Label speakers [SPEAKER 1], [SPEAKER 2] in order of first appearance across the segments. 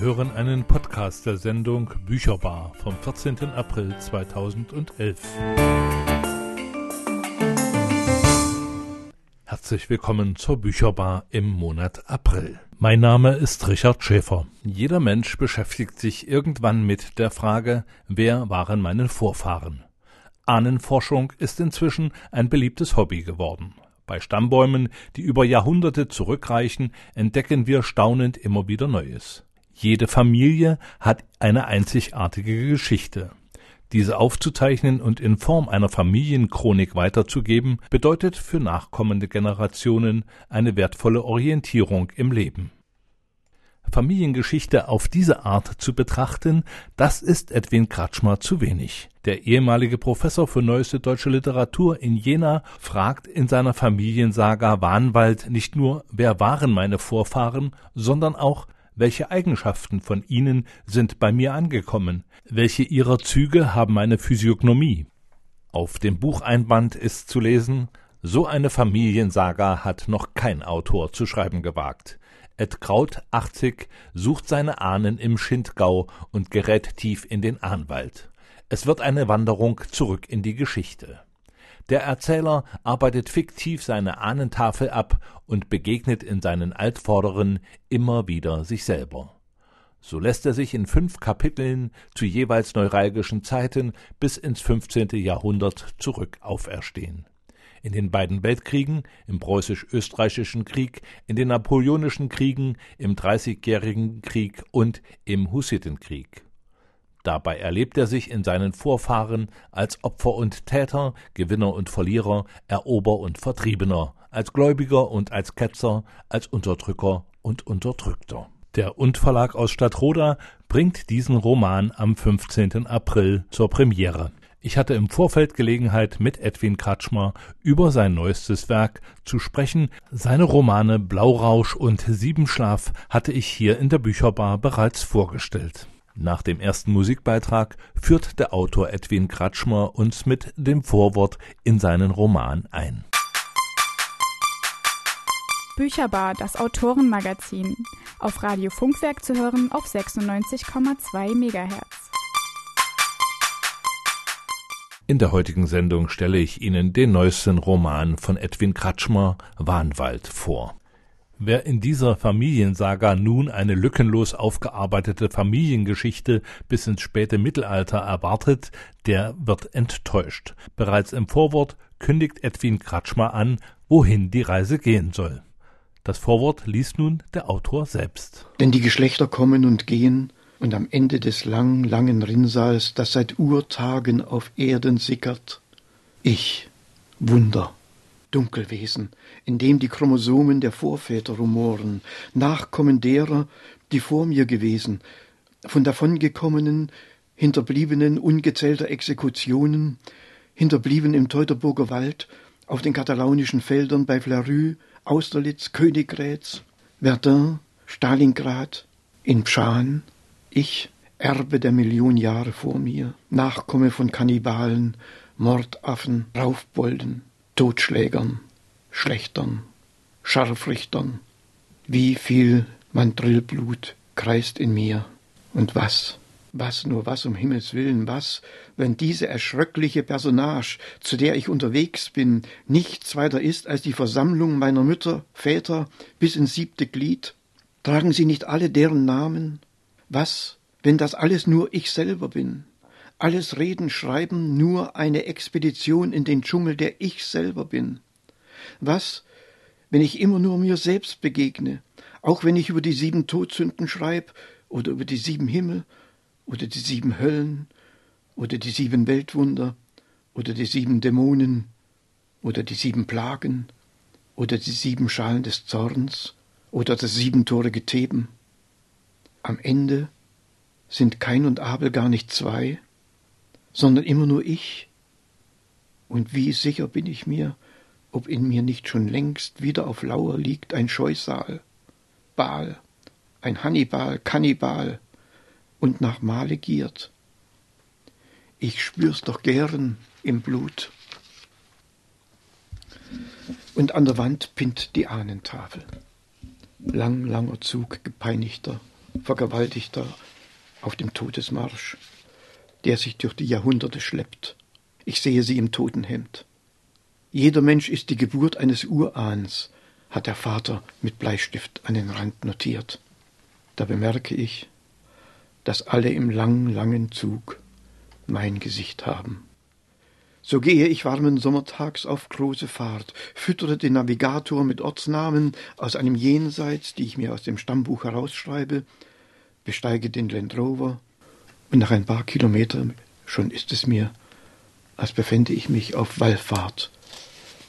[SPEAKER 1] Sie hören einen Podcast der Sendung Bücherbar vom 14. April 2011. Herzlich willkommen zur Bücherbar im Monat April. Mein Name ist Richard Schäfer. Jeder Mensch beschäftigt sich irgendwann mit der Frage, wer waren meine Vorfahren? Ahnenforschung ist inzwischen ein beliebtes Hobby geworden. Bei Stammbäumen, die über Jahrhunderte zurückreichen, entdecken wir staunend immer wieder Neues. Jede Familie hat eine einzigartige Geschichte. Diese aufzuzeichnen und in Form einer Familienchronik weiterzugeben, bedeutet für nachkommende Generationen eine wertvolle Orientierung im Leben. Familiengeschichte auf diese Art zu betrachten, das ist Edwin Kratschmer zu wenig. Der ehemalige Professor für neueste deutsche Literatur in Jena fragt in seiner Familiensaga Wahnwald nicht nur, wer waren meine Vorfahren, sondern auch, welche Eigenschaften von ihnen sind bei mir angekommen, welche ihrer Züge haben meine Physiognomie. Auf dem Bucheinband ist zu lesen, so eine Familiensaga hat noch kein Autor zu schreiben gewagt. Ed Kraut, 80, sucht seine Ahnen im Schindgau und gerät tief in den Ahnwald. Es wird eine Wanderung zurück in die Geschichte. Der Erzähler arbeitet fiktiv seine Ahnentafel ab und begegnet in seinen Altvorderen immer wieder sich selber. So lässt er sich in fünf Kapiteln zu jeweils neuralgischen Zeiten bis ins 15. Jahrhundert zurück auferstehen in den beiden Weltkriegen, im preußisch-österreichischen Krieg, in den napoleonischen Kriegen, im Dreißigjährigen Krieg und im Hussitenkrieg. Dabei erlebt er sich in seinen Vorfahren als Opfer und Täter, Gewinner und Verlierer, Erober und Vertriebener, als Gläubiger und als Ketzer, als Unterdrücker und Unterdrückter. Der Und Verlag aus Stadtroda bringt diesen Roman am 15. April zur Premiere. Ich hatte im Vorfeld Gelegenheit, mit Edwin Kratschmer über sein neuestes Werk zu sprechen. Seine Romane Blaurausch und Siebenschlaf hatte ich hier in der Bücherbar bereits vorgestellt. Nach dem ersten Musikbeitrag führt der Autor Edwin Kratschmer uns mit dem Vorwort in seinen Roman ein.
[SPEAKER 2] Bücherbar, das Autorenmagazin. Auf Radio Funkwerk zu hören auf 96,2 MHz.
[SPEAKER 1] In der heutigen Sendung stelle ich Ihnen den neuesten Roman von Edwin Kratschmer Wahnwald vor. Wer in dieser Familiensaga nun eine lückenlos aufgearbeitete Familiengeschichte bis ins späte Mittelalter erwartet, der wird enttäuscht. Bereits im Vorwort kündigt Edwin Kratschmer an, wohin die Reise gehen soll. Das Vorwort liest nun der Autor selbst.
[SPEAKER 3] Denn die Geschlechter kommen und gehen, und am Ende des lang, langen Rinnsals, das seit Urtagen auf Erden sickert, ich, Wunder, Dunkelwesen, in dem die Chromosomen der Vorväter rumoren, Nachkommen derer, die vor mir gewesen, von davongekommenen, hinterbliebenen ungezählter Exekutionen, hinterblieben im Teutoburger Wald, auf den katalaunischen Feldern bei Flarü, Austerlitz, Königgrätz, Verdun, Stalingrad, in Pschan, ich, Erbe der Million Jahre vor mir, Nachkomme von Kannibalen, Mordaffen, Raufbolden, Totschlägern, Schlechtern, Scharfrichtern, wie viel Mandrillblut kreist in mir. Und was, was, nur was um Himmels willen, was, wenn diese erschröckliche Personage, zu der ich unterwegs bin, nichts weiter ist als die Versammlung meiner Mütter, Väter bis ins siebte Glied? Tragen sie nicht alle deren Namen? Was, wenn das alles nur ich selber bin? Alles Reden, Schreiben nur eine Expedition in den Dschungel, der ich selber bin? Was, wenn ich immer nur mir selbst begegne, auch wenn ich über die sieben Todsünden schreib oder über die sieben Himmel oder die sieben Höllen oder die sieben Weltwunder oder die sieben Dämonen oder die sieben Plagen oder die sieben Schalen des Zorns oder das siebentorige Theben? Am Ende sind Kain und Abel gar nicht zwei, sondern immer nur ich. Und wie sicher bin ich mir, ob in mir nicht schon längst wieder auf Lauer liegt ein Scheusal, Baal, ein Hannibal, Kannibal und nach Male giert. Ich spür's doch gern im Blut. Und an der Wand pinnt die Ahnentafel. Lang, langer Zug gepeinigter Vergewaltigter auf dem Todesmarsch, der sich durch die Jahrhunderte schleppt. Ich sehe sie im Totenhemd. Jeder Mensch ist die Geburt eines Urahns, hat der Vater mit Bleistift an den Rand notiert. Da bemerke ich, dass alle im langen, langen Zug mein Gesicht haben. So gehe ich warmen Sommertags auf große Fahrt, füttere den Navigator mit Ortsnamen aus einem Jenseits, die ich mir aus dem Stammbuch herausschreibe, besteige den Land Rover und nach ein paar Kilometern schon ist es mir, als befände ich mich auf Wallfahrt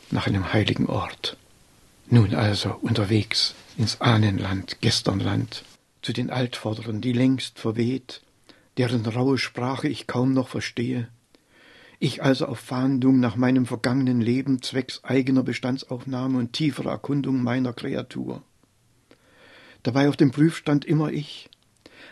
[SPEAKER 3] nach einem heiligen Ort. Nun also unterwegs ins Ahnenland, Gesternland, zu den Altvorderen, die längst verweht, deren raue Sprache ich kaum noch verstehe, ich also auf Fahndung nach meinem vergangenen Leben zwecks eigener Bestandsaufnahme und tieferer Erkundung meiner Kreatur. Dabei auf dem Prüfstand immer ich,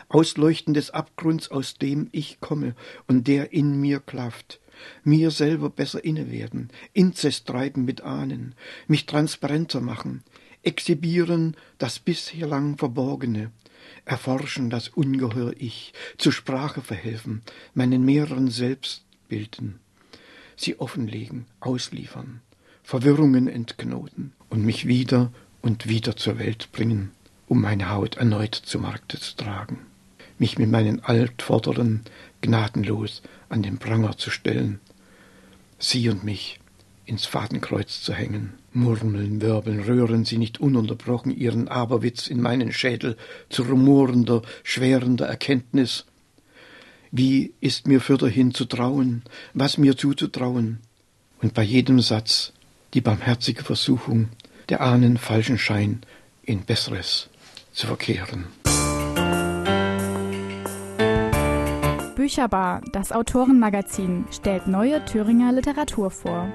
[SPEAKER 3] Ausleuchten des Abgrunds, aus dem ich komme und der in mir klafft, mir selber besser innewerden, Inzest treiben mit Ahnen, mich transparenter machen, exhibieren das bisher lang Verborgene, erforschen das ungeheuer Ich, zur Sprache verhelfen, meinen mehreren Selbstbilden, sie offenlegen, ausliefern, Verwirrungen entknoten und mich wieder und wieder zur Welt bringen, um meine Haut erneut zu Markte zu tragen, mich mit meinen Altvorderen gnadenlos an den Pranger zu stellen, sie und mich ins Fadenkreuz zu hängen. Murmeln, wirbeln, rühren sie nicht ununterbrochen ihren Aberwitz in meinen Schädel zu rumorender, schwerender Erkenntnis. Wie ist mir fürderhin zu trauen, was mir zuzutrauen? Und bei jedem Satz die barmherzige Versuchung, der Ahnen falschen Schein in Besseres zu verkehren.
[SPEAKER 2] Bücherbar, das Autorenmagazin, stellt neue Thüringer Literatur vor.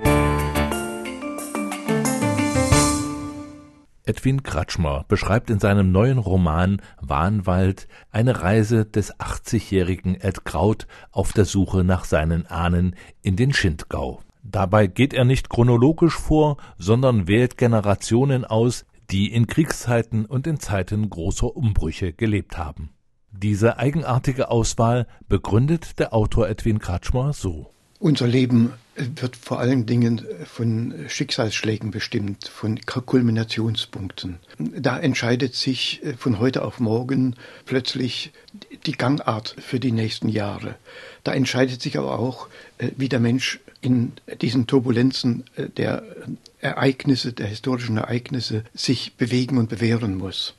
[SPEAKER 1] Edwin Kratschmer beschreibt in seinem neuen Roman Wahnwald eine Reise des 80-jährigen Ed Kraut auf der Suche nach seinen Ahnen in den Schindgau. Dabei geht er nicht chronologisch vor, sondern wählt Generationen aus, die in Kriegszeiten und in Zeiten großer Umbrüche gelebt haben. Diese eigenartige Auswahl begründet der Autor Edwin Kratschmer so.
[SPEAKER 3] Unser Leben wird vor allen Dingen von Schicksalsschlägen bestimmt, von Kulminationspunkten. Da entscheidet sich äh, von heute auf morgen plötzlich die Gangart für die nächsten Jahre. Da entscheidet sich aber auch, äh, wie der Mensch in diesen Turbulenzen äh, der Ereignisse, der historischen Ereignisse sich bewegen und bewähren muss.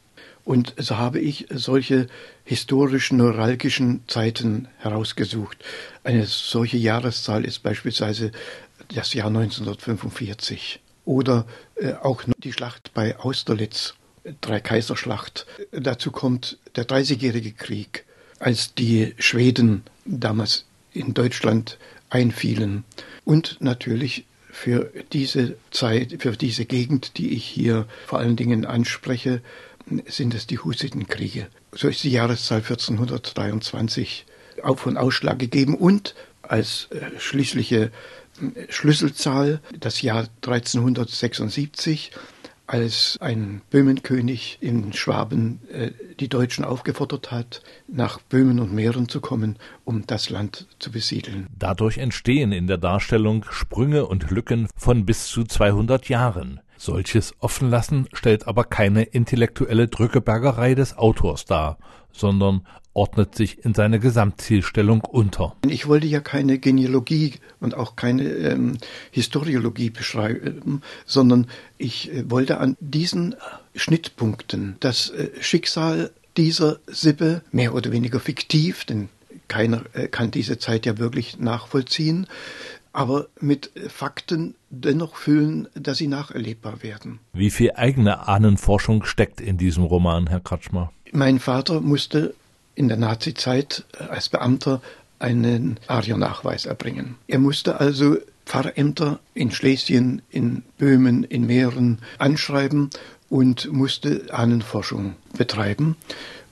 [SPEAKER 3] Und so habe ich solche historischen, neuralgischen Zeiten herausgesucht. Eine solche Jahreszahl ist beispielsweise das Jahr 1945 oder äh, auch die Schlacht bei Austerlitz, Dreikaiserschlacht. Dazu kommt der Dreißigjährige Krieg, als die Schweden damals in Deutschland einfielen und natürlich für diese Zeit, für diese Gegend, die ich hier vor allen Dingen anspreche, sind es die Hussitenkriege. So ist die Jahreszahl 1423 auch von Ausschlag gegeben und als äh, schließliche Schlüsselzahl das Jahr 1376, als ein Böhmenkönig in Schwaben äh, die Deutschen aufgefordert hat, nach Böhmen und Mähren zu kommen, um das Land zu besiedeln.
[SPEAKER 1] Dadurch entstehen in der Darstellung Sprünge und Lücken von bis zu 200 Jahren. Solches Offenlassen stellt aber keine intellektuelle Drückebergerei des Autors dar, sondern ordnet sich in seine Gesamtzielstellung unter.
[SPEAKER 3] Ich wollte ja keine Genealogie und auch keine ähm, Historiologie beschreiben, sondern ich äh, wollte an diesen Schnittpunkten das äh, Schicksal dieser Sippe mehr oder weniger fiktiv, denn keiner äh, kann diese Zeit ja wirklich nachvollziehen, aber mit Fakten dennoch füllen, dass sie nacherlebbar werden.
[SPEAKER 1] Wie viel eigene Ahnenforschung steckt in diesem Roman, Herr Kratschmer?
[SPEAKER 3] Mein Vater musste in der Nazizeit als Beamter einen Ariernachweis erbringen. Er musste also Pfarrämter in Schlesien, in Böhmen, in Mähren anschreiben und musste Ahnenforschung betreiben.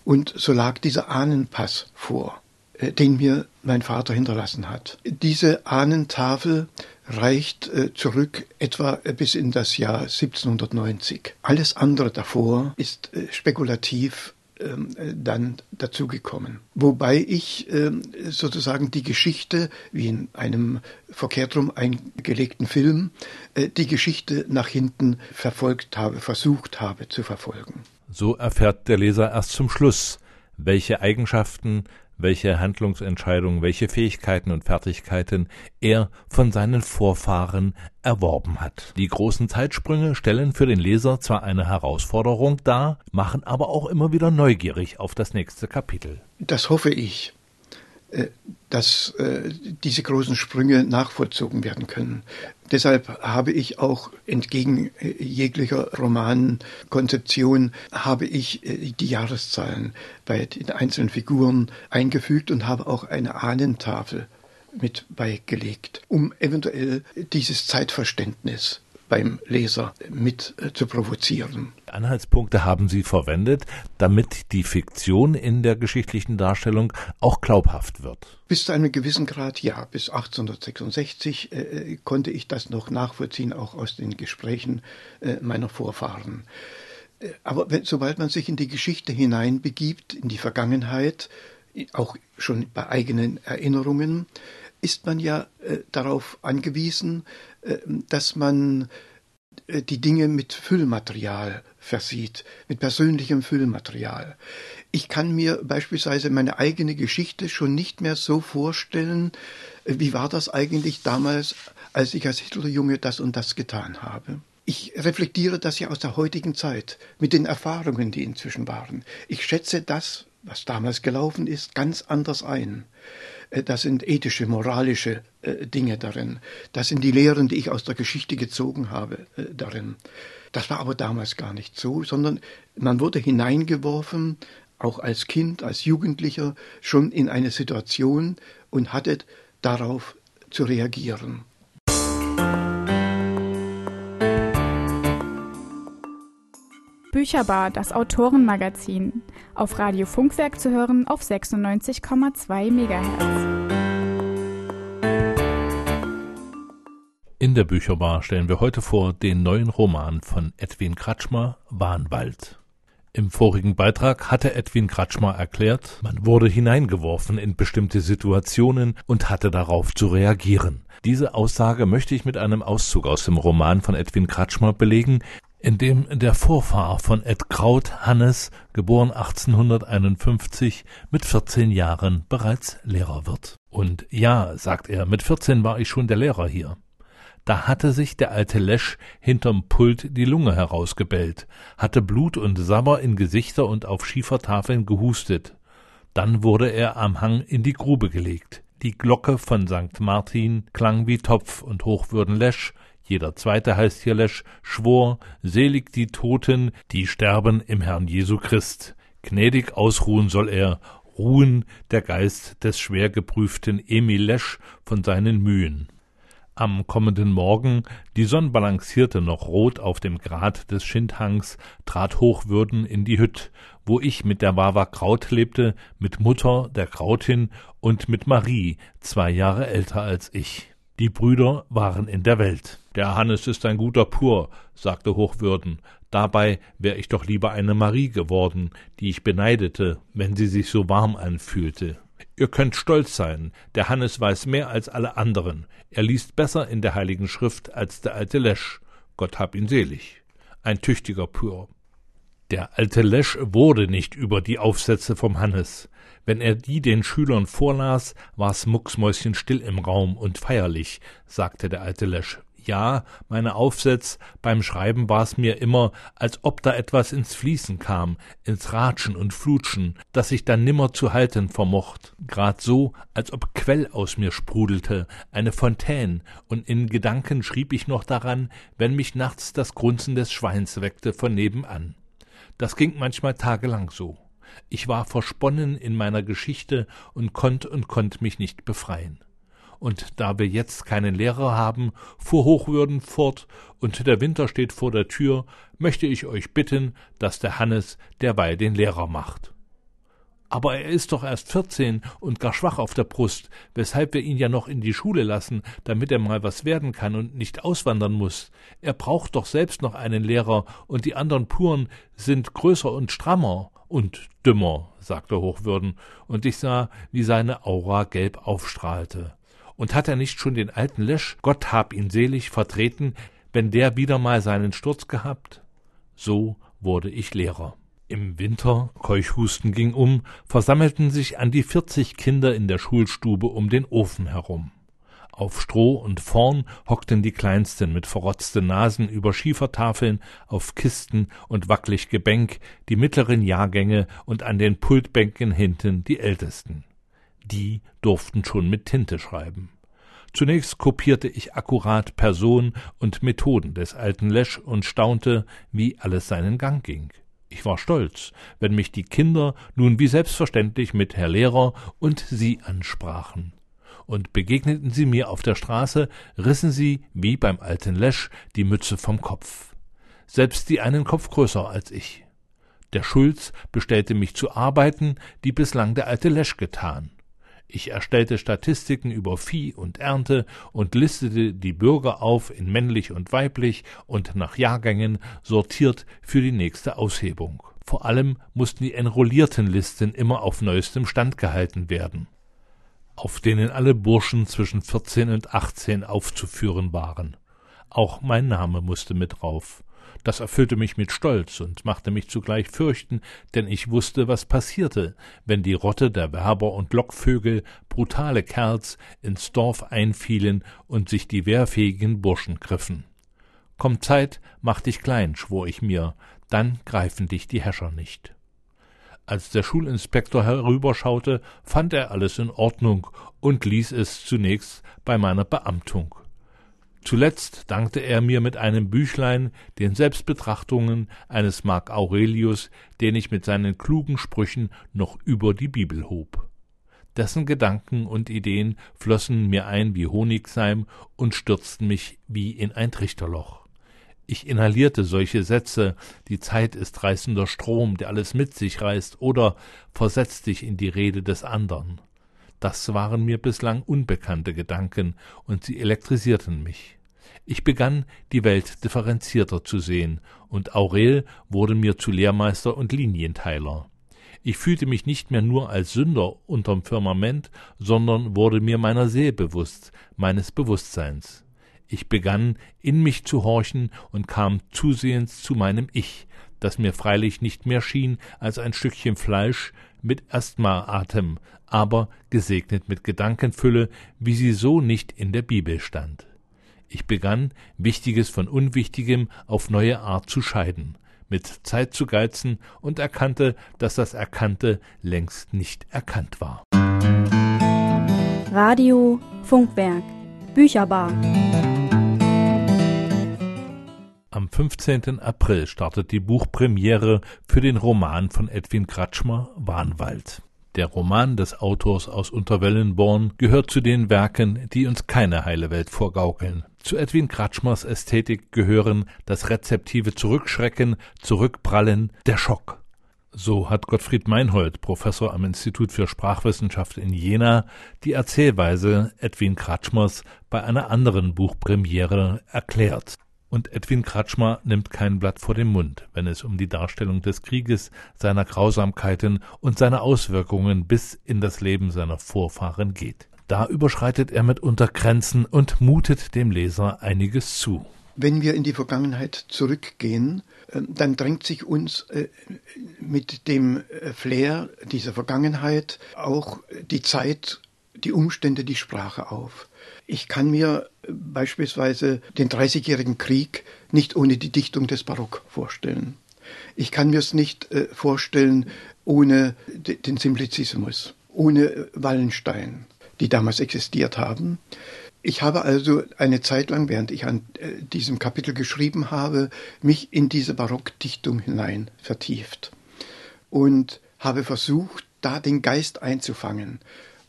[SPEAKER 3] Und so lag dieser Ahnenpass vor. Äh, den mir mein Vater hinterlassen hat. Diese Ahnentafel reicht äh, zurück etwa äh, bis in das Jahr 1790. Alles andere davor ist spekulativ ähm, dann dazugekommen. Wobei ich ähm, sozusagen die Geschichte, wie in einem verkehrt rum eingelegten Film, äh, die Geschichte nach hinten verfolgt habe, versucht habe zu verfolgen.
[SPEAKER 1] So erfährt der Leser erst zum Schluss, welche Eigenschaften welche Handlungsentscheidungen, welche Fähigkeiten und Fertigkeiten er von seinen Vorfahren erworben hat. Die großen Zeitsprünge stellen für den Leser zwar eine Herausforderung dar, machen aber auch immer wieder neugierig auf das nächste Kapitel.
[SPEAKER 3] Das hoffe ich. Äh, dass äh, diese großen Sprünge nachvollzogen werden können. Deshalb habe ich auch entgegen äh, jeglicher Romankonzeption habe ich die Jahreszahlen bei den einzelnen Figuren eingefügt und habe auch eine Ahnentafel mit beigelegt, um eventuell dieses Zeitverständnis beim Leser mit äh, zu provozieren.
[SPEAKER 1] Anhaltspunkte haben Sie verwendet, damit die Fiktion in der geschichtlichen Darstellung auch glaubhaft wird.
[SPEAKER 3] Bis zu einem gewissen Grad ja. Bis 1866 äh, äh, konnte ich das noch nachvollziehen, auch aus den Gesprächen äh, meiner Vorfahren. Äh, aber wenn, sobald man sich in die Geschichte hineinbegibt, in die Vergangenheit, auch schon bei eigenen Erinnerungen, ist man ja äh, darauf angewiesen, äh, dass man äh, die Dinge mit Füllmaterial versieht, mit persönlichem Füllmaterial. Ich kann mir beispielsweise meine eigene Geschichte schon nicht mehr so vorstellen, äh, wie war das eigentlich damals, als ich als Hitlerjunge das und das getan habe. Ich reflektiere das ja aus der heutigen Zeit mit den Erfahrungen, die inzwischen waren. Ich schätze das, was damals gelaufen ist, ganz anders ein. Äh, das sind ethische, moralische äh, Dinge darin. Das sind die Lehren, die ich aus der Geschichte gezogen habe äh, darin. Das war aber damals gar nicht so, sondern man wurde hineingeworfen, auch als Kind, als Jugendlicher, schon in eine Situation und hatte darauf zu reagieren.
[SPEAKER 2] Bücherbar, das Autorenmagazin. Auf Radio Funkwerk zu hören auf 96,2 MHz.
[SPEAKER 1] In der Bücherbar stellen wir heute vor den neuen Roman von Edwin Kratschmer, Wahnwald. Im vorigen Beitrag hatte Edwin Kratschmer erklärt, man wurde hineingeworfen in bestimmte Situationen und hatte darauf zu reagieren. Diese Aussage möchte ich mit einem Auszug aus dem Roman von Edwin Kratschmer belegen, in dem der Vorfahr von Ed Kraut, Hannes, geboren 1851, mit 14 Jahren bereits Lehrer wird. Und ja, sagt er, mit 14 war ich schon der Lehrer hier. Da hatte sich der alte Lesch hinterm Pult die Lunge herausgebellt, hatte Blut und Sabber in Gesichter und auf Schiefertafeln gehustet. Dann wurde er am Hang in die Grube gelegt. Die Glocke von St. Martin klang wie Topf und Hochwürden Lesch jeder zweite heißt hier Lesch, schwor, selig die Toten, die sterben im Herrn Jesu Christ. Gnädig ausruhen soll er, ruhen der Geist des schwer geprüften Emil Lesch von seinen Mühen. Am kommenden Morgen, die Sonn balancierte noch rot auf dem Grat des Schindhangs, trat Hochwürden in die Hütt, wo ich mit der Wawa Kraut lebte, mit Mutter, der Krautin, und mit Marie, zwei Jahre älter als ich. Die Brüder waren in der Welt. Der Hannes ist ein guter Pur, sagte Hochwürden. Dabei wär ich doch lieber eine Marie geworden, die ich beneidete, wenn sie sich so warm anfühlte. Ihr könnt stolz sein, der Hannes weiß mehr als alle anderen. Er liest besser in der Heiligen Schrift als der alte Lesch. Gott hab ihn selig. Ein tüchtiger Pur. Der alte Lesch wurde nicht über die Aufsätze vom Hannes. Wenn er die den Schülern vorlas, war's mucksmäuschenstill im Raum und feierlich, sagte der alte Lesch. Ja, meine Aufsätze beim Schreiben war's mir immer, als ob da etwas ins Fließen kam, ins Ratschen und Flutschen, das ich dann nimmer zu halten vermocht. Grad so, als ob Quell aus mir sprudelte, eine Fontäne, und in Gedanken schrieb ich noch daran, wenn mich nachts das Grunzen des Schweins weckte von nebenan. Das ging manchmal tagelang so. Ich war versponnen in meiner Geschichte und konnt und konnt mich nicht befreien. Und da wir jetzt keinen Lehrer haben, fuhr Hochwürden fort, und der Winter steht vor der Tür, möchte ich euch bitten, dass der Hannes derweil den Lehrer macht. Aber er ist doch erst vierzehn und gar schwach auf der Brust, weshalb wir ihn ja noch in die Schule lassen, damit er mal was werden kann und nicht auswandern muss. Er braucht doch selbst noch einen Lehrer, und die andern Puren sind größer und strammer Und dümmer, sagte Hochwürden, und ich sah, wie seine Aura gelb aufstrahlte. Und hat er nicht schon den alten Lesch, Gott hab ihn selig, vertreten, wenn der wieder mal seinen Sturz gehabt? So wurde ich Lehrer. Im Winter, Keuchhusten ging um, versammelten sich an die vierzig Kinder in der Schulstube um den Ofen herum. Auf Stroh und vorn hockten die Kleinsten mit verrotzten Nasen über Schiefertafeln, auf Kisten und wackelig Gebänk, die mittleren Jahrgänge und an den Pultbänken hinten die Ältesten. Die durften schon mit Tinte schreiben. Zunächst kopierte ich akkurat Person und Methoden des alten Lesch und staunte, wie alles seinen Gang ging. Ich war stolz, wenn mich die Kinder nun wie selbstverständlich mit Herr Lehrer und Sie ansprachen und begegneten sie mir auf der Straße, rissen sie, wie beim alten Lesch, die Mütze vom Kopf. Selbst die einen Kopf größer als ich. Der Schulz bestellte mich zu Arbeiten, die bislang der alte Lesch getan. Ich erstellte Statistiken über Vieh und Ernte und listete die Bürger auf in männlich und weiblich und nach Jahrgängen sortiert für die nächste Aushebung. Vor allem mussten die Enrolliertenlisten immer auf neuestem Stand gehalten werden auf denen alle Burschen zwischen vierzehn und achtzehn aufzuführen waren. Auch mein Name musste mit drauf. Das erfüllte mich mit Stolz und machte mich zugleich fürchten, denn ich wusste, was passierte, wenn die Rotte der Werber und Lockvögel, brutale Kerls, ins Dorf einfielen und sich die wehrfähigen Burschen griffen. Kommt Zeit, mach dich klein, schwor ich mir, dann greifen dich die Häscher nicht. Als der Schulinspektor herüberschaute, fand er alles in Ordnung und ließ es zunächst bei meiner Beamtung. Zuletzt dankte er mir mit einem Büchlein, den Selbstbetrachtungen eines Marc Aurelius, den ich mit seinen klugen Sprüchen noch über die Bibel hob. Dessen Gedanken und Ideen flossen mir ein wie Honigseim und stürzten mich wie in ein Trichterloch. Ich inhalierte solche Sätze, die Zeit ist reißender Strom, der alles mit sich reißt, oder versetz dich in die Rede des andern. Das waren mir bislang unbekannte Gedanken, und sie elektrisierten mich. Ich begann, die Welt differenzierter zu sehen, und Aurel wurde mir zu Lehrmeister und Linienteiler. Ich fühlte mich nicht mehr nur als Sünder unterm Firmament, sondern wurde mir meiner See bewusst, meines Bewusstseins. Ich begann, in mich zu horchen und kam zusehends zu meinem Ich, das mir freilich nicht mehr schien als ein Stückchen Fleisch mit Asthmaatem, aber gesegnet mit Gedankenfülle, wie sie so nicht in der Bibel stand. Ich begann, Wichtiges von Unwichtigem auf neue Art zu scheiden, mit Zeit zu geizen und erkannte, dass das Erkannte längst nicht erkannt war.
[SPEAKER 4] Radio Funkwerk Bücherbar
[SPEAKER 1] am 15. April startet die Buchpremiere für den Roman von Edwin Kratschmer Warnwald. Der Roman des Autors aus Unterwellenborn gehört zu den Werken, die uns keine heile Welt vorgaukeln. Zu Edwin Kratschmers Ästhetik gehören das rezeptive Zurückschrecken, Zurückprallen, der Schock. So hat Gottfried Meinhold, Professor am Institut für Sprachwissenschaft in Jena, die Erzählweise Edwin Kratschmers bei einer anderen Buchpremiere erklärt. Und Edwin Kratschmer nimmt kein Blatt vor den Mund, wenn es um die Darstellung des Krieges, seiner Grausamkeiten und seiner Auswirkungen bis in das Leben seiner Vorfahren geht. Da überschreitet er mitunter Grenzen und mutet dem Leser einiges zu.
[SPEAKER 3] Wenn wir in die Vergangenheit zurückgehen, äh, dann drängt sich uns äh, mit dem äh, Flair dieser Vergangenheit auch die Zeit, die Umstände, die Sprache auf. Ich kann mir beispielsweise den Dreißigjährigen Krieg nicht ohne die Dichtung des Barock vorstellen. Ich kann mir es nicht äh, vorstellen ohne den Simplizismus, ohne Wallenstein, die damals existiert haben. Ich habe also eine Zeit lang, während ich an äh, diesem Kapitel geschrieben habe, mich in diese Barockdichtung hinein vertieft und habe versucht, da den Geist einzufangen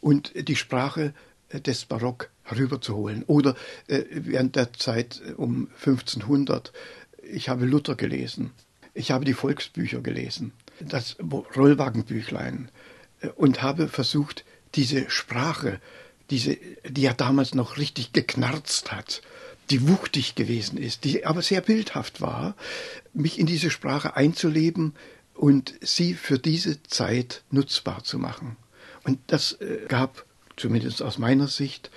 [SPEAKER 3] und die Sprache des Barock herüberzuholen. Oder äh, während der Zeit äh, um 1500, ich habe Luther gelesen, ich habe die Volksbücher gelesen, das Rollwagenbüchlein äh, und habe versucht, diese Sprache, diese, die ja damals noch richtig geknarzt hat, die wuchtig gewesen ist, die aber sehr bildhaft war, mich in diese Sprache einzuleben und sie für diese Zeit nutzbar zu machen. Und das äh, gab, zumindest aus meiner Sicht,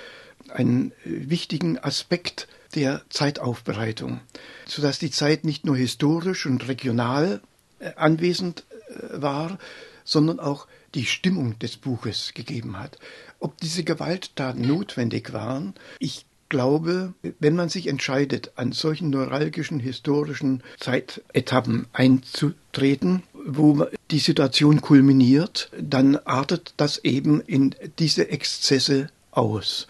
[SPEAKER 3] einen äh, wichtigen Aspekt der Zeitaufbereitung, sodass die Zeit nicht nur historisch und regional äh, anwesend war, sondern auch die Stimmung des Buches gegeben hat. Ob diese Gewalttaten notwendig waren, ich glaube, wenn man sich entscheidet, an solchen neuralgischen historischen Zeitetappen einzutreten, wo die Situation kulminiert, dann artet das eben in diese Exzesse aus.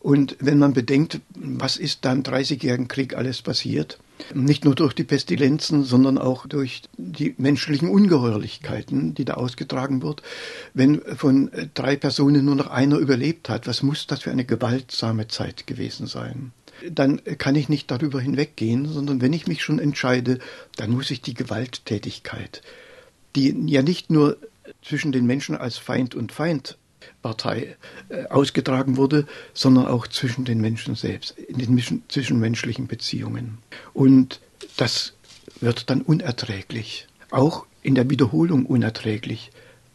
[SPEAKER 3] Und wenn man bedenkt, was ist da im Dreißigjährigen Krieg alles passiert, nicht nur durch die Pestilenzen, sondern auch durch die menschlichen Ungeheuerlichkeiten, die da ausgetragen wird. Wenn von drei Personen nur noch einer überlebt hat, was muss das für eine gewaltsame Zeit gewesen sein? Dann kann ich nicht darüber hinweggehen, sondern wenn ich mich schon entscheide, dann muss ich die Gewalttätigkeit, die ja nicht nur zwischen den Menschen als Feind und Feind Partei äh, ausgetragen wurde, sondern auch zwischen den Menschen selbst, in den zwischenmenschlichen Beziehungen. Und das wird dann unerträglich, auch in der Wiederholung unerträglich.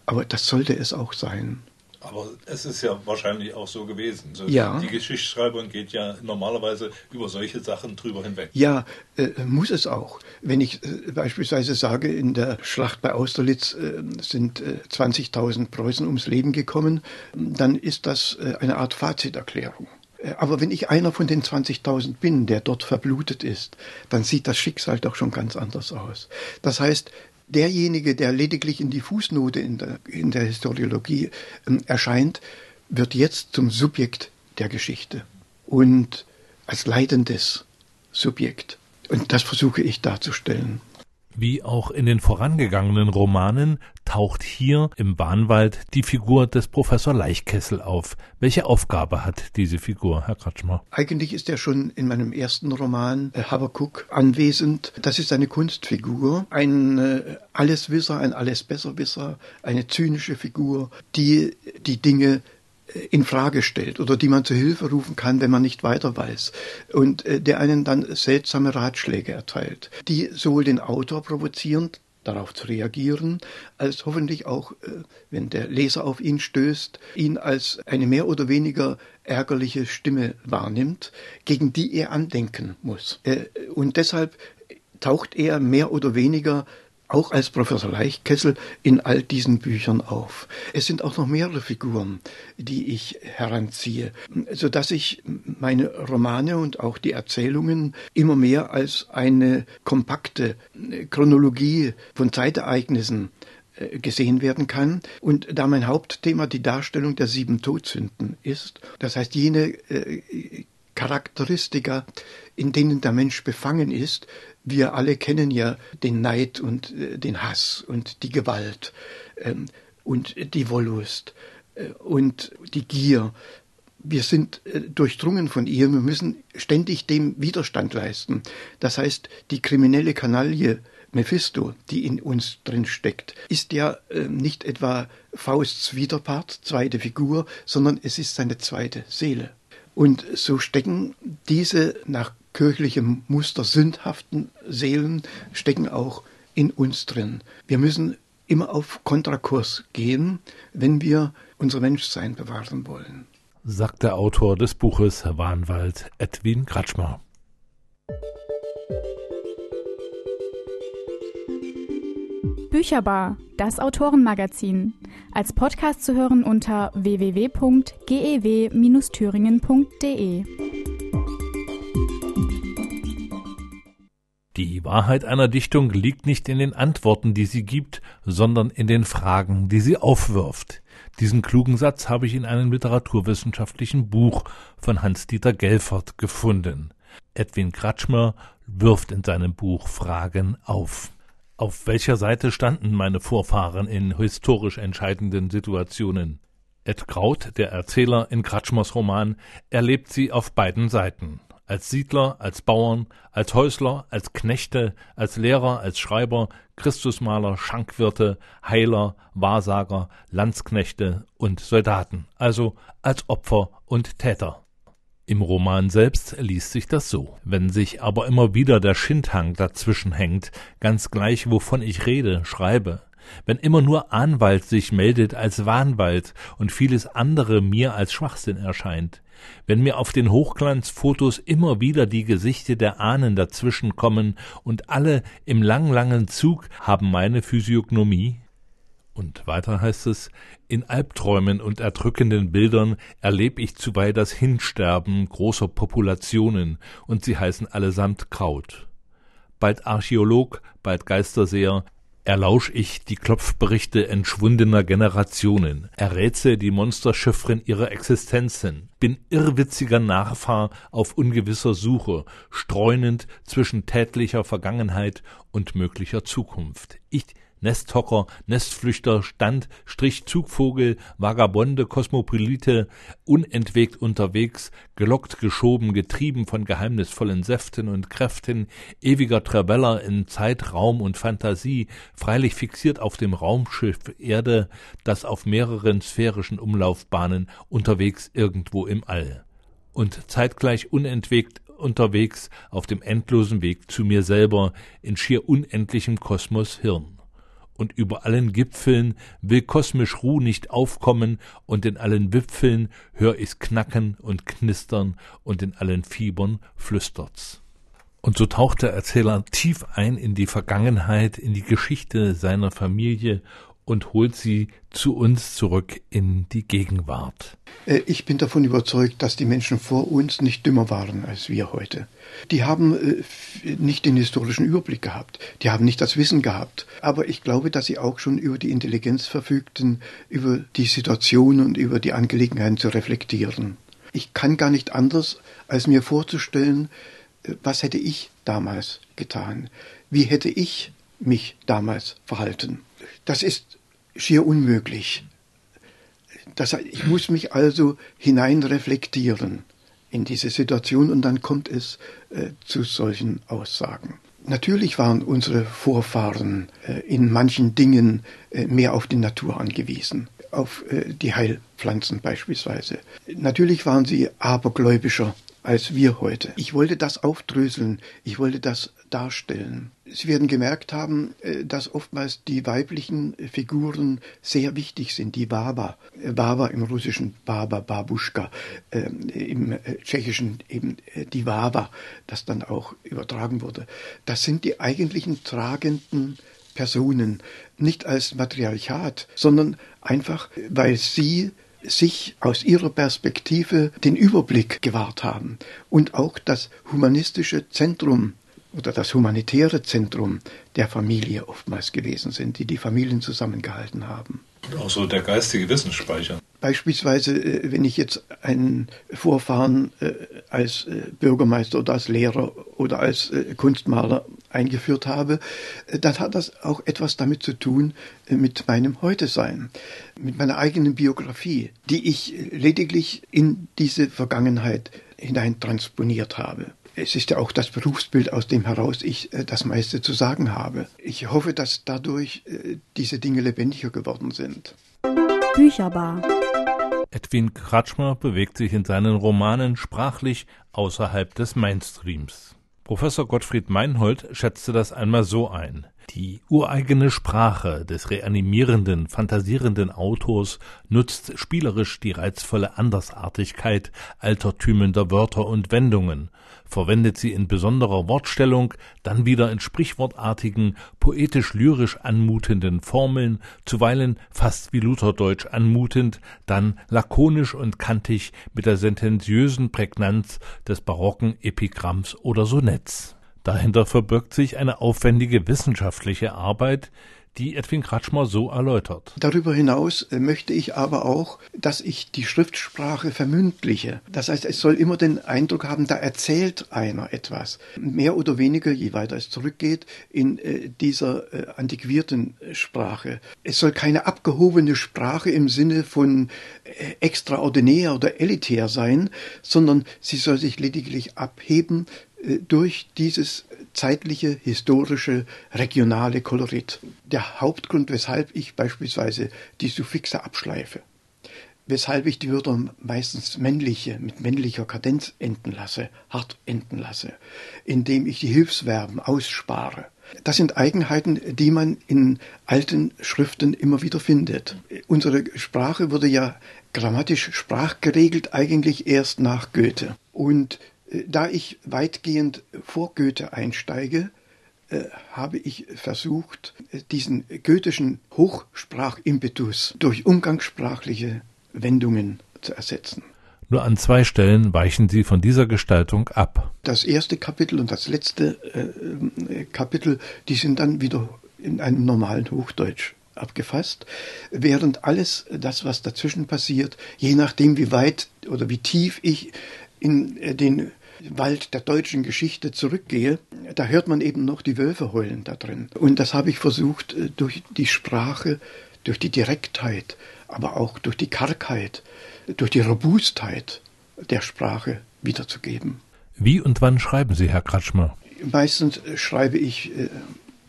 [SPEAKER 3] Aber das sollte es auch sein.
[SPEAKER 1] Aber es ist ja wahrscheinlich auch so gewesen. So
[SPEAKER 3] ja.
[SPEAKER 1] Die Geschichtsschreibung geht ja normalerweise über solche Sachen drüber hinweg.
[SPEAKER 3] Ja, äh, muss es auch. Wenn ich äh, beispielsweise sage, in der Schlacht bei Austerlitz äh, sind 20.000 Preußen ums Leben gekommen, dann ist das äh, eine Art Faziterklärung. Äh, aber wenn ich einer von den 20.000 bin, der dort verblutet ist, dann sieht das Schicksal doch schon ganz anders aus. Das heißt, derjenige, der lediglich in die Fußnote in der, in der Historiologie äh, erscheint, wird jetzt zum Subjekt der Geschichte und als leidendes Subjekt. Und das versuche ich darzustellen.
[SPEAKER 1] Wie auch in den vorangegangenen Romanen taucht hier im Bahnwald die Figur des Professor Leichkessel auf. Welche Aufgabe hat diese Figur, Herr Kratschmer?
[SPEAKER 3] Eigentlich ist er schon in meinem ersten Roman äh, Habakuk anwesend. Das ist eine Kunstfigur, ein äh, Alleswisser, ein Allesbesserwisser, eine zynische Figur, die die Dinge in Frage stellt oder die man zu Hilfe rufen kann, wenn man nicht weiter weiß und äh, der einen dann seltsame Ratschläge erteilt, die sowohl den Autor provozieren, darauf zu reagieren, als hoffentlich auch, äh, wenn der Leser auf ihn stößt, ihn als eine mehr oder weniger ärgerliche Stimme wahrnimmt, gegen die er andenken muss. Äh, und deshalb taucht er mehr oder weniger auch als Professor Leichkessel in all diesen Büchern auf. Es sind auch noch mehrere Figuren, die ich heranziehe, so dass ich meine Romane und auch die Erzählungen immer mehr als eine kompakte Chronologie von Zeitereignissen äh, gesehen werden kann. Und da mein Hauptthema die Darstellung der sieben Todsünden ist, das heißt jene äh, Charakteristika, in denen der Mensch befangen ist, wir alle kennen ja den Neid und äh, den Hass und die Gewalt ähm, und die Wollust äh, und die Gier. Wir sind äh, durchdrungen von ihr. Wir müssen ständig dem Widerstand leisten. Das heißt, die kriminelle Kanaille Mephisto, die in uns drin steckt, ist ja äh, nicht etwa Fausts Widerpart, zweite Figur, sondern es ist seine zweite Seele. Und so stecken diese nach kirchlichem Muster sündhaften Seelen stecken auch in uns drin. Wir müssen immer auf Kontrakurs gehen, wenn wir unser Menschsein bewahren wollen.
[SPEAKER 1] Sagt der Autor des Buches Wahnwald, Edwin Kratschmer.
[SPEAKER 2] Bücherbar, das Autorenmagazin. Als Podcast zu hören unter www.gew-thüringen.de.
[SPEAKER 1] Die Wahrheit einer Dichtung liegt nicht in den Antworten, die sie gibt, sondern in den Fragen, die sie aufwirft. Diesen klugen Satz habe ich in einem literaturwissenschaftlichen Buch von Hans-Dieter Gelfert gefunden. Edwin Kratschmer wirft in seinem Buch Fragen auf. Auf welcher Seite standen meine Vorfahren in historisch entscheidenden Situationen? Ed Kraut, der Erzähler in Kratschmers Roman, erlebt sie auf beiden Seiten als Siedler, als Bauern, als Häusler, als Knechte, als Lehrer, als Schreiber, Christusmaler, Schankwirte, Heiler, Wahrsager, Landsknechte und Soldaten, also als Opfer und Täter. Im Roman selbst liest sich das so. Wenn sich aber immer wieder der Schindhang dazwischen hängt, ganz gleich wovon ich rede, schreibe, wenn immer nur Anwalt sich meldet als Wahnwald und vieles andere mir als Schwachsinn erscheint, wenn mir auf den Hochglanzfotos immer wieder die Gesichter der Ahnen dazwischenkommen und alle im lang langen Zug haben meine Physiognomie, und weiter heißt es, in Albträumen und erdrückenden Bildern erleb ich zuweilen das Hinsterben großer Populationen, und sie heißen allesamt Kraut. Bald Archäolog, bald Geisterseher, erlausch ich die Klopfberichte entschwundener Generationen, errätse die Monsterchiffren ihrer Existenzen, bin irrwitziger Nachfahr auf ungewisser Suche, streunend zwischen tätlicher Vergangenheit und möglicher Zukunft. Ich Nesthocker, Nestflüchter, Stand, Strich, Zugvogel, Vagabonde, Kosmopolite, unentwegt unterwegs, gelockt, geschoben, getrieben von geheimnisvollen Säften und Kräften, ewiger Traveller in Zeit, Raum und Fantasie, freilich fixiert auf dem Raumschiff Erde, das auf mehreren sphärischen Umlaufbahnen unterwegs irgendwo im All. Und zeitgleich unentwegt unterwegs auf dem endlosen Weg zu mir selber in schier unendlichem Kosmos Hirn und über allen Gipfeln will kosmisch Ruh nicht aufkommen, und in allen Wipfeln hör ich's knacken und knistern, und in allen Fiebern flüstert's. Und so taucht der Erzähler tief ein in die Vergangenheit, in die Geschichte seiner Familie und holt sie zu uns zurück in die Gegenwart.
[SPEAKER 3] Äh, ich bin davon überzeugt, dass die Menschen vor uns nicht dümmer waren als wir heute. Die haben äh, nicht den historischen Überblick gehabt, die haben nicht das Wissen gehabt, aber ich glaube, dass sie auch schon über die Intelligenz verfügten, über die Situation und über die Angelegenheiten zu reflektieren. Ich kann gar nicht anders, als mir vorzustellen, äh, was hätte ich damals getan? Wie hätte ich mich damals verhalten? Das ist schier unmöglich. Das, ich muss mich also hineinreflektieren in diese Situation und dann kommt es äh, zu solchen Aussagen. Natürlich waren unsere Vorfahren äh, in manchen Dingen äh, mehr auf die Natur angewiesen, auf äh, die Heilpflanzen beispielsweise. Natürlich waren sie abergläubischer als wir heute. Ich wollte das aufdröseln, ich wollte das darstellen. Sie werden gemerkt haben, äh, dass oftmals die weiblichen Figuren sehr wichtig sind. Die Baba, äh, Baba im Russischen Baba, Babuschka, äh, im Tschechischen eben die Wawa, das dann auch übertragen wurde. Das sind die eigentlichen tragenden Personen, nicht als Matriarchat, sondern einfach, weil sie sich aus ihrer Perspektive den Überblick gewahrt haben und auch das humanistische Zentrum oder das humanitäre Zentrum der Familie oftmals gewesen sind, die die Familien zusammengehalten haben.
[SPEAKER 1] Auch so der geistige Wissensspeicher.
[SPEAKER 3] Beispielsweise, äh, wenn ich jetzt einen Vorfahren äh, als äh, Bürgermeister oder als Lehrer oder als Kunstmaler eingeführt habe, dann hat das auch etwas damit zu tun mit meinem Heute-Sein, mit meiner eigenen Biografie, die ich lediglich in diese Vergangenheit hinein transponiert habe es ist ja auch das Berufsbild, aus dem heraus ich äh, das meiste zu sagen habe. Ich hoffe, dass dadurch äh, diese Dinge lebendiger geworden sind.
[SPEAKER 4] Bücherbar.
[SPEAKER 1] Edwin Kratschmer bewegt sich in seinen Romanen sprachlich außerhalb des Mainstreams. Professor Gottfried Meinhold schätzte das einmal so ein. Die ureigene Sprache des reanimierenden, fantasierenden Autors nutzt spielerisch die reizvolle Andersartigkeit altertümender Wörter und Wendungen, verwendet sie in besonderer Wortstellung, dann wieder in sprichwortartigen, poetisch-lyrisch anmutenden Formeln, zuweilen fast wie Lutherdeutsch anmutend, dann lakonisch und kantig mit der sentenziösen Prägnanz des barocken Epigramms oder Sonetts. Dahinter verbirgt sich eine aufwendige wissenschaftliche Arbeit, die Edwin Kratschmer so erläutert.
[SPEAKER 3] Darüber hinaus äh, möchte ich aber auch, dass ich die Schriftsprache vermündliche. Das heißt, es soll immer den Eindruck haben, da erzählt einer etwas. Mehr oder weniger, je weiter es zurückgeht, in äh, dieser äh, antiquierten Sprache. Es soll keine abgehobene Sprache im Sinne von extraordinär oder elitär sein, sondern sie soll sich lediglich abheben durch dieses zeitliche, historische, regionale Kolorit. Der Hauptgrund, weshalb ich beispielsweise die Suffixe abschleife. weshalb ich die Wörter meistens männliche, mit männlicher Kadenz enden lasse, hart enden lasse, indem ich die Hilfsverben ausspare. Das sind Eigenheiten, die man in alten Schriften immer wieder findet. Unsere Sprache wurde ja grammatisch sprachgeregelt eigentlich erst nach Goethe. Und äh, da ich weitgehend vor Goethe einsteige, äh, habe ich versucht, äh, diesen goethischen Hochsprachimpetus durch umgangssprachliche Wendungen zu ersetzen.
[SPEAKER 1] Nur an zwei Stellen weichen Sie von dieser Gestaltung ab.
[SPEAKER 3] Das erste Kapitel und das letzte äh, Kapitel, die sind dann wieder in einem normalen Hochdeutsch abgefasst, während alles das, was dazwischen passiert, je nachdem, wie weit oder wie tief ich in den Wald der deutschen Geschichte zurückgehe, da hört man eben noch die Wölfe heulen da drin. Und das habe ich versucht, durch die Sprache, durch die Direktheit, aber auch durch die Kargheit, durch die Robustheit der Sprache wiederzugeben.
[SPEAKER 1] Wie und wann schreiben Sie, Herr Kratschmer?
[SPEAKER 3] Meistens schreibe ich äh,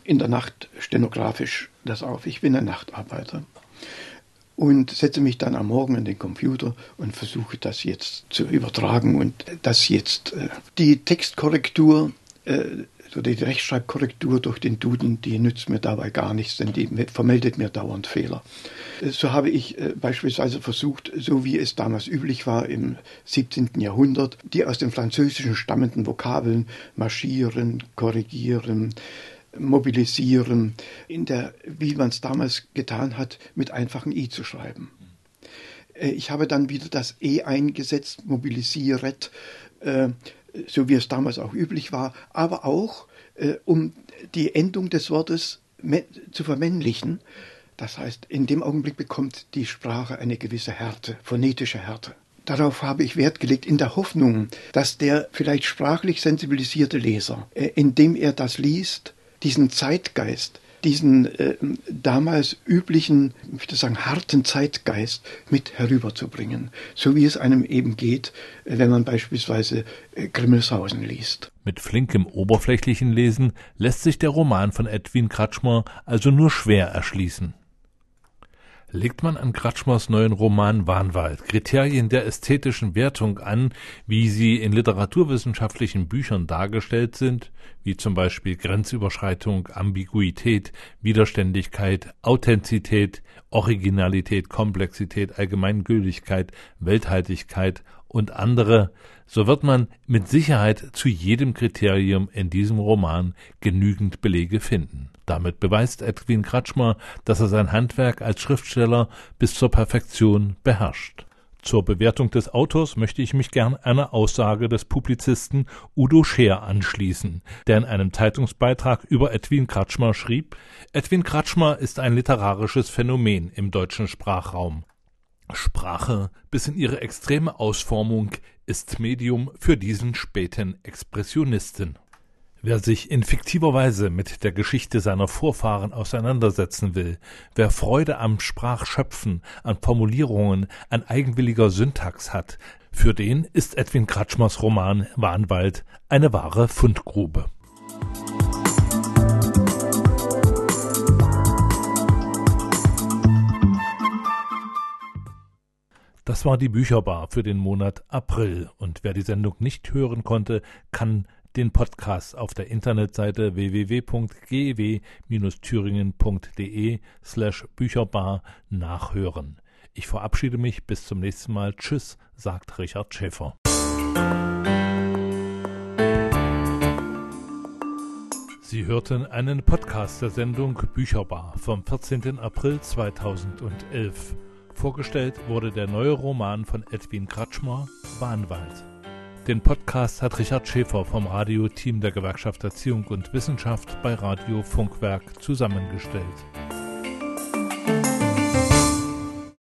[SPEAKER 3] in der Nacht stenografisch das auf. Ich bin ein Nachtarbeiter und setze mich dann am Morgen an den Computer und versuche das jetzt zu übertragen und das jetzt äh, die Textkorrektur äh, oder die Rechtschreibkorrektur durch den Duden, die nützt mir dabei gar nichts, denn die vermeldet mir dauernd Fehler. Äh, so habe ich beispielsweise versucht, so wie es damals üblich war im 17. Jahrhundert, die aus dem Französischen stammenden Vokabeln marschieren, korrigieren, mobilisieren, in der, wie man es damals getan hat, mit einfachen i zu schreiben. Äh, ich habe dann wieder das e eingesetzt, mobilisiert, äh, so wie es damals auch üblich war, aber auch äh, um die Endung des Wortes zu vermännlichen. Das heißt, in dem Augenblick bekommt die Sprache eine gewisse Härte, phonetische Härte. Darauf habe ich Wert gelegt, in der Hoffnung, dass der vielleicht sprachlich sensibilisierte Leser, indem er das liest, diesen Zeitgeist, diesen äh, damals üblichen, ich würde sagen, harten Zeitgeist mit herüberzubringen, so wie es einem eben geht, äh, wenn man beispielsweise äh, Grimmelshausen liest.
[SPEAKER 1] Mit flinkem oberflächlichen Lesen lässt sich der Roman von Edwin Kratschmer also nur schwer erschließen legt man an Kratschmers neuen Roman Wahnwald Kriterien der ästhetischen Wertung an, wie sie in literaturwissenschaftlichen Büchern dargestellt sind, wie zum Beispiel Grenzüberschreitung, Ambiguität, Widerständigkeit, Authentizität, Originalität, Komplexität, Allgemeingültigkeit, Welthaltigkeit und andere, so wird man mit Sicherheit zu jedem Kriterium in diesem Roman genügend Belege finden. Damit beweist Edwin Kratschmer, dass er sein Handwerk als Schriftsteller bis zur Perfektion beherrscht. Zur Bewertung des Autors möchte ich mich gern einer Aussage des Publizisten Udo Scheer anschließen, der in einem Zeitungsbeitrag über Edwin Kratschmer schrieb, Edwin Kratschmer ist ein literarisches Phänomen im deutschen Sprachraum. Sprache bis in ihre extreme Ausformung ist Medium für diesen späten Expressionisten. Wer sich in fiktiver Weise mit der Geschichte seiner Vorfahren auseinandersetzen will, wer Freude am Sprachschöpfen, an Formulierungen, an eigenwilliger Syntax hat, für den ist Edwin Kratschmers Roman Wahnwald eine wahre Fundgrube. Das war die Bücherbar für den Monat April. Und wer die Sendung nicht hören konnte, kann den Podcast auf der Internetseite www.gew-thüringen.de slash Bücherbar nachhören. Ich verabschiede mich bis zum nächsten Mal. Tschüss, sagt Richard Schäfer. Sie hörten einen Podcast der Sendung Bücherbar vom 14. April 2011. Vorgestellt wurde der neue Roman von Edwin Kratschmer, Bahnwald. Den Podcast hat Richard Schäfer vom Radioteam der Gewerkschaft Erziehung und Wissenschaft bei Radio Funkwerk zusammengestellt.